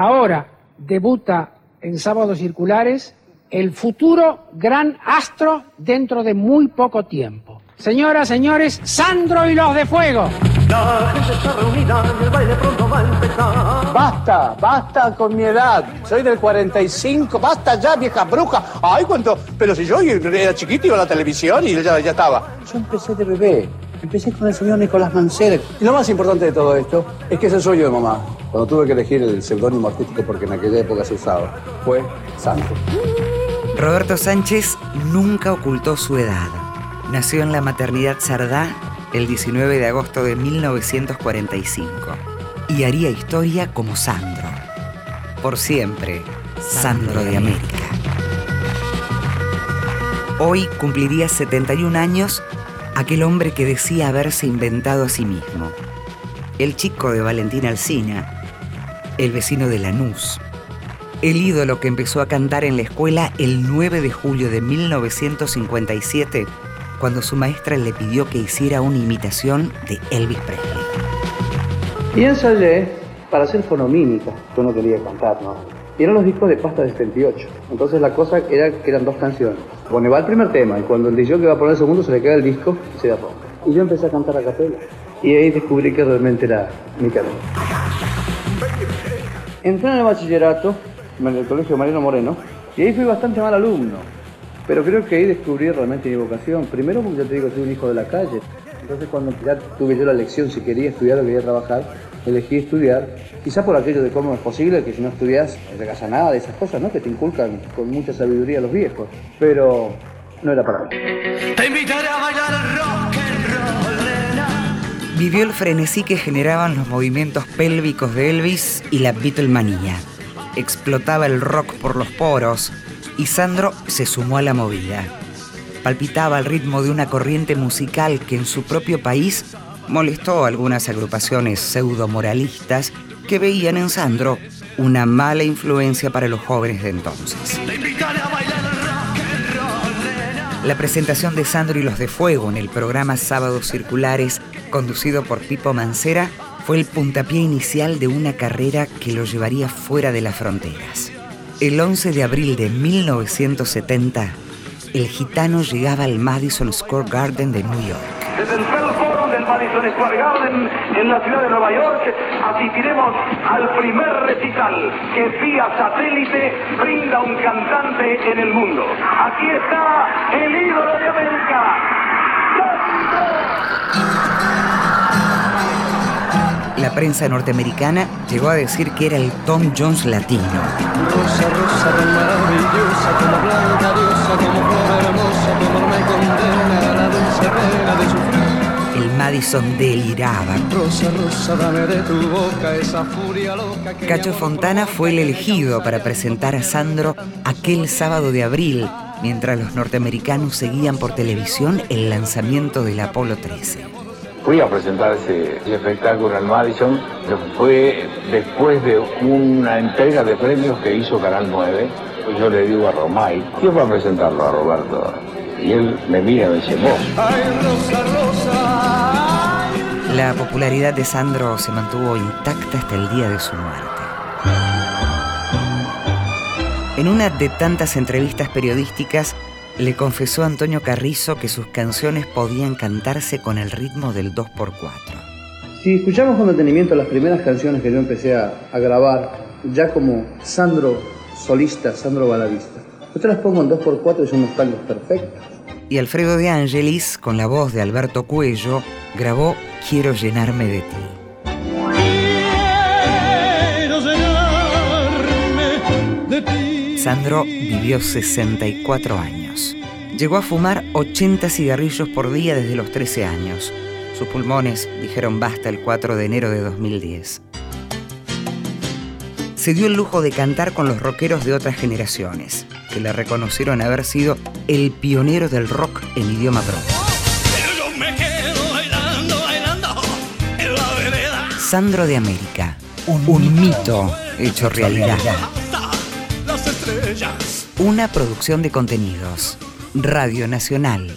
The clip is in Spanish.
Ahora debuta en Sábados Circulares el futuro gran astro dentro de muy poco tiempo. Señoras, señores, Sandro y los de Fuego. La gente está reunida y el baile pronto va a empezar. Basta, basta con mi edad. Soy del 45. Basta ya, vieja bruja. Ay, cuánto. Pero si yo era chiquito, iba a la televisión y ya, ya estaba. Yo empecé de bebé. Empecé con el señor Nicolás Mancera. Y lo más importante de todo esto es que es el sueño de mamá. Cuando tuve que elegir el seudónimo artístico porque en aquella época se usaba, fue Santo. Roberto Sánchez nunca ocultó su edad. Nació en la maternidad Sardá el 19 de agosto de 1945 y haría historia como Sandro. Por siempre, Sandro de América. Hoy cumpliría 71 años aquel hombre que decía haberse inventado a sí mismo. El chico de Valentín Alsina, el vecino de Lanús, el ídolo que empezó a cantar en la escuela el 9 de julio de 1957, cuando su maestra le pidió que hiciera una imitación de Elvis Presley. Y ensayé para hacer fonomímica. Yo no quería cantar, ¿no? Y eran los discos de pasta de 78. Entonces la cosa era que eran dos canciones. Bueno, va el primer tema y cuando el DJ que va a poner el segundo se le queda el disco y se da rompe. Y yo empecé a cantar a capela. Y ahí descubrí que realmente era mi carrera. Entré en el bachillerato, en el colegio Mariano Moreno, y ahí fui bastante mal alumno. Pero creo que ahí descubrí realmente mi vocación. Primero porque ya te digo, soy un hijo de la calle. Entonces cuando ya tuve yo la elección si quería estudiar o quería trabajar, elegí estudiar. Quizá por aquello de cómo es posible que si no estudias no te casa nada de esas cosas, ¿no? Que te inculcan con mucha sabiduría los viejos. Pero no era para mí. Te invitaré a bailar rock and roll, nena. Vivió el frenesí que generaban los movimientos pélvicos de Elvis y la Beatlemanía. Explotaba el rock por los poros y Sandro se sumó a la movida. Palpitaba al ritmo de una corriente musical que en su propio país molestó a algunas agrupaciones pseudo-moralistas que veían en Sandro una mala influencia para los jóvenes de entonces. La presentación de Sandro y los de Fuego en el programa Sábados Circulares, conducido por Pipo Mancera, fue el puntapié inicial de una carrera que lo llevaría fuera de las fronteras. El 11 de abril de 1970, el gitano llegaba al Madison Square Garden de New York. Desde el Bell Forum del Madison Square Garden en la ciudad de Nueva York asistiremos al primer recital que vía satélite brinda un cantante en el mundo. Aquí está el ídolo de América. La prensa norteamericana llegó a decir que era el Tom Jones latino. Rosa, rosa, maravillosa, como pena de sufrir. El Madison deliraba. Rosa, rosa, dame de tu boca esa furia loca que Cacho Fontana fue el elegido para presentar a Sandro aquel sábado de abril, mientras los norteamericanos seguían por televisión el lanzamiento del Apolo 13. Fui a presentar ese, ese espectáculo en Madison, que fue después de una entrega de premios que hizo Canal 9. Pues yo le digo a Romay, ¿quién va a presentarlo a Roberto? Y él me mira y me dice, vos. Ay, rosa, rosa, ay. La popularidad de Sandro se mantuvo intacta hasta el día de su muerte. En una de tantas entrevistas periodísticas, le confesó a Antonio Carrizo que sus canciones podían cantarse con el ritmo del 2x4. Si escuchamos con detenimiento las primeras canciones que yo empecé a, a grabar, ya como Sandro solista, Sandro baladista, yo te las pongo en 2x4 y son unos tangos perfectos. Y Alfredo de Angelis, con la voz de Alberto Cuello, grabó Quiero llenarme de ti. Quiero llenarme de ti. Sandro vivió 64 años. Llegó a fumar 80 cigarrillos por día desde los 13 años. Sus pulmones dijeron basta el 4 de enero de 2010. Se dio el lujo de cantar con los rockeros de otras generaciones, que le reconocieron haber sido el pionero del rock en idioma propio. Pero yo me quedo bailando, bailando en la vereda. Sandro de América, un, mito hecho realidad. Hasta las estrellas. Una producción de contenidos. Radio Nacional,